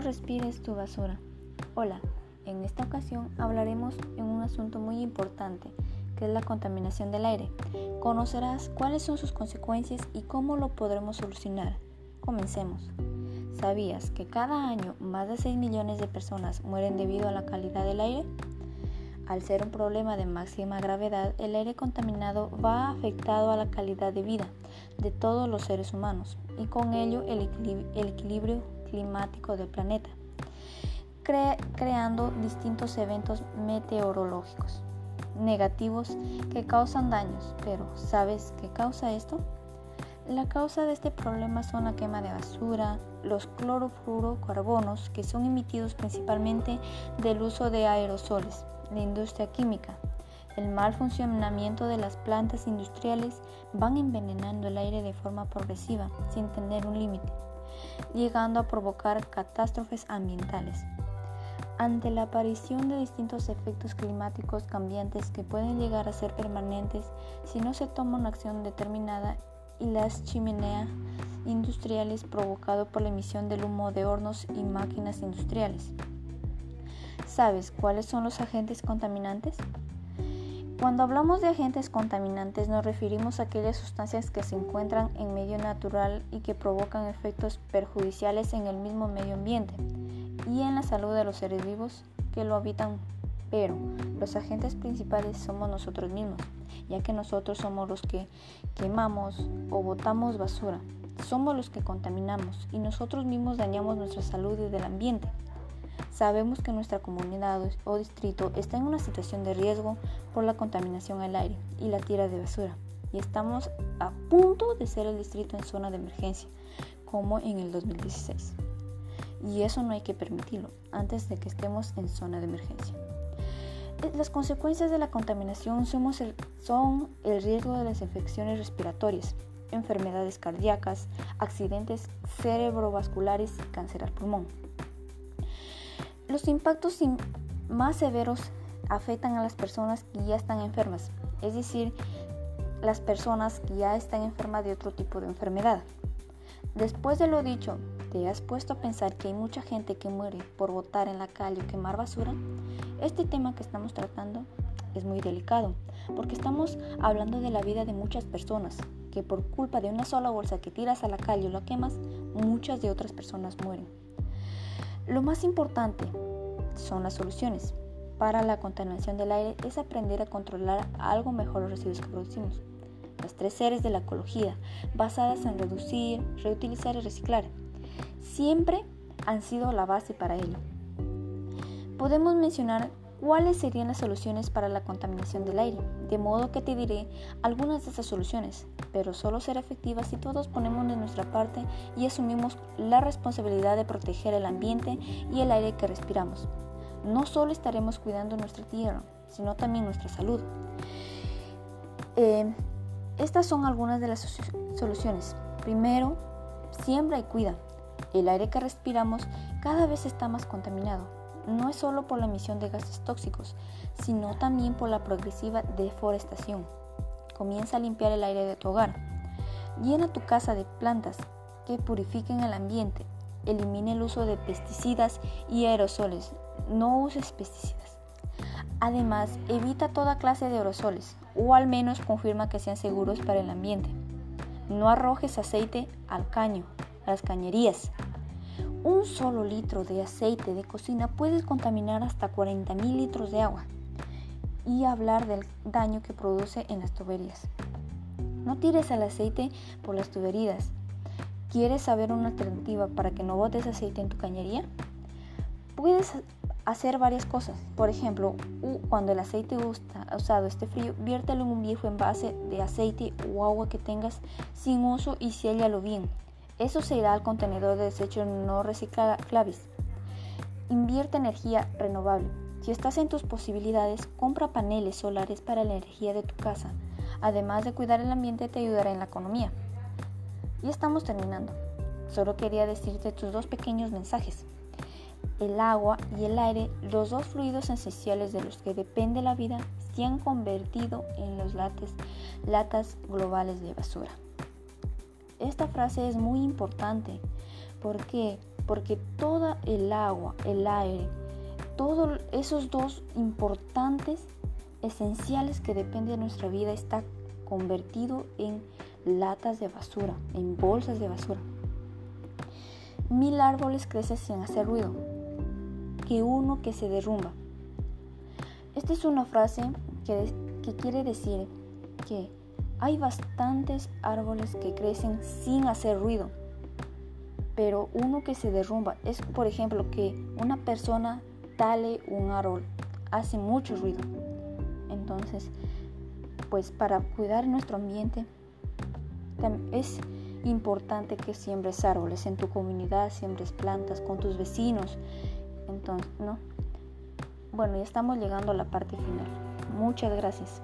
Respires tu basura. Hola, en esta ocasión hablaremos en un asunto muy importante, que es la contaminación del aire. Conocerás cuáles son sus consecuencias y cómo lo podremos solucionar. Comencemos. ¿Sabías que cada año más de 6 millones de personas mueren debido a la calidad del aire? Al ser un problema de máxima gravedad, el aire contaminado va afectado a la calidad de vida de todos los seres humanos y con ello el, equilibrio climático del planeta, creando distintos eventos meteorológicos negativos que causan daños. Pero ¿sabes qué causa esto? La causa de este problema son la quema de basura, los clorofluorocarbonos que son emitidos principalmente del uso de aerosoles, la industria química, el mal funcionamiento de las plantas industriales van envenenando el aire de forma progresiva sin tener un límite llegando a provocar catástrofes ambientales. Ante la aparición de distintos efectos climáticos cambiantes que pueden llegar a ser permanentes si no se toma una acción determinada y las chimeneas industriales provocado por la emisión del humo de hornos y máquinas industriales. ¿Sabes cuáles son los agentes contaminantes? Cuando hablamos de agentes contaminantes nos referimos a aquellas sustancias que se encuentran en medio natural y que provocan efectos perjudiciales en el mismo medio ambiente y en la salud de los seres vivos que lo habitan. Pero los agentes principales somos nosotros mismos, ya que nosotros somos los que quemamos o botamos basura. Somos los que contaminamos y nosotros mismos dañamos nuestra salud y del ambiente. Sabemos que nuestra comunidad o distrito está en una situación de riesgo por la contaminación al aire y la tira de basura y estamos a punto de ser el distrito en zona de emergencia, como en el 2016. Y eso no hay que permitirlo antes de que estemos en zona de emergencia. Eh, las consecuencias de la contaminación son el riesgo de las infecciones respiratorias, enfermedades cardíacas, accidentes cerebrovasculares y cáncer al pulmón. Los impactos más severos afectan a las personas que ya están enfermas, es decir, las personas que ya están enfermas de otro tipo de enfermedad. Después de lo dicho, ¿te has puesto a pensar que hay mucha gente que muere por botar en la calle o quemar basura? Este tema que estamos tratando es muy delicado, porque estamos hablando de la vida de muchas personas, que por culpa de una sola bolsa que tiras a la calle o la quemas, muchas de otras personas mueren. Lo más importante son las soluciones para la contaminación del aire es aprender a controlar algo mejor los residuos que producimos. Las tres series de la ecología, basadas en reducir, reutilizar y reciclar, siempre han sido la base para ello. Podemos mencionar cuáles serían las soluciones para la contaminación del aire, de modo que te diré algunas de esas soluciones, pero solo será efectiva si todos ponemos de nuestra parte y asumimos la responsabilidad de proteger el ambiente y el aire que respiramos. No solo estaremos cuidando nuestra tierra, sino también nuestra salud. Eh, estas son algunas de las soluciones. Primero, siembra y cuida. El aire que respiramos cada vez está más contaminado no es solo por la emisión de gases tóxicos, sino también por la progresiva deforestación. Comienza a limpiar el aire de tu hogar. Llena tu casa de plantas que purifiquen el ambiente. Elimina el uso de pesticidas y aerosoles. No uses pesticidas. Además, evita toda clase de aerosoles, o al menos confirma que sean seguros para el ambiente. No arrojes aceite al caño, a las cañerías, un solo litro de aceite de cocina puede contaminar hasta 40.000 litros de agua y hablar del daño que produce en las tuberías. No tires el aceite por las tuberías. ¿Quieres saber una alternativa para que no botes aceite en tu cañería? Puedes hacer varias cosas. Por ejemplo, cuando el aceite usado esté frío, viértelo en un viejo envase de aceite o agua que tengas sin uso y séllalo bien. Eso se irá al contenedor de desecho no reciclables. Invierte energía renovable. Si estás en tus posibilidades, compra paneles solares para la energía de tu casa. Además de cuidar el ambiente, te ayudará en la economía. Y estamos terminando. Solo quería decirte tus dos pequeños mensajes. El agua y el aire, los dos fluidos esenciales de los que depende la vida, se han convertido en los lates, latas globales de basura. Esta frase es muy importante. ¿Por qué? porque todo el agua, el aire, todos esos dos importantes, esenciales que dependen de nuestra vida está convertido en latas de basura, en bolsas de basura. Mil árboles crecen sin hacer ruido, que uno que se derrumba. Esta es una frase que quiere decir que hay bastantes árboles que crecen sin hacer ruido, pero uno que se derrumba es, por ejemplo, que una persona tale un árbol, hace mucho ruido. Entonces, pues para cuidar nuestro ambiente es importante que siembres árboles en tu comunidad, siembres plantas con tus vecinos. Entonces, ¿no? Bueno, ya estamos llegando a la parte final. Muchas gracias.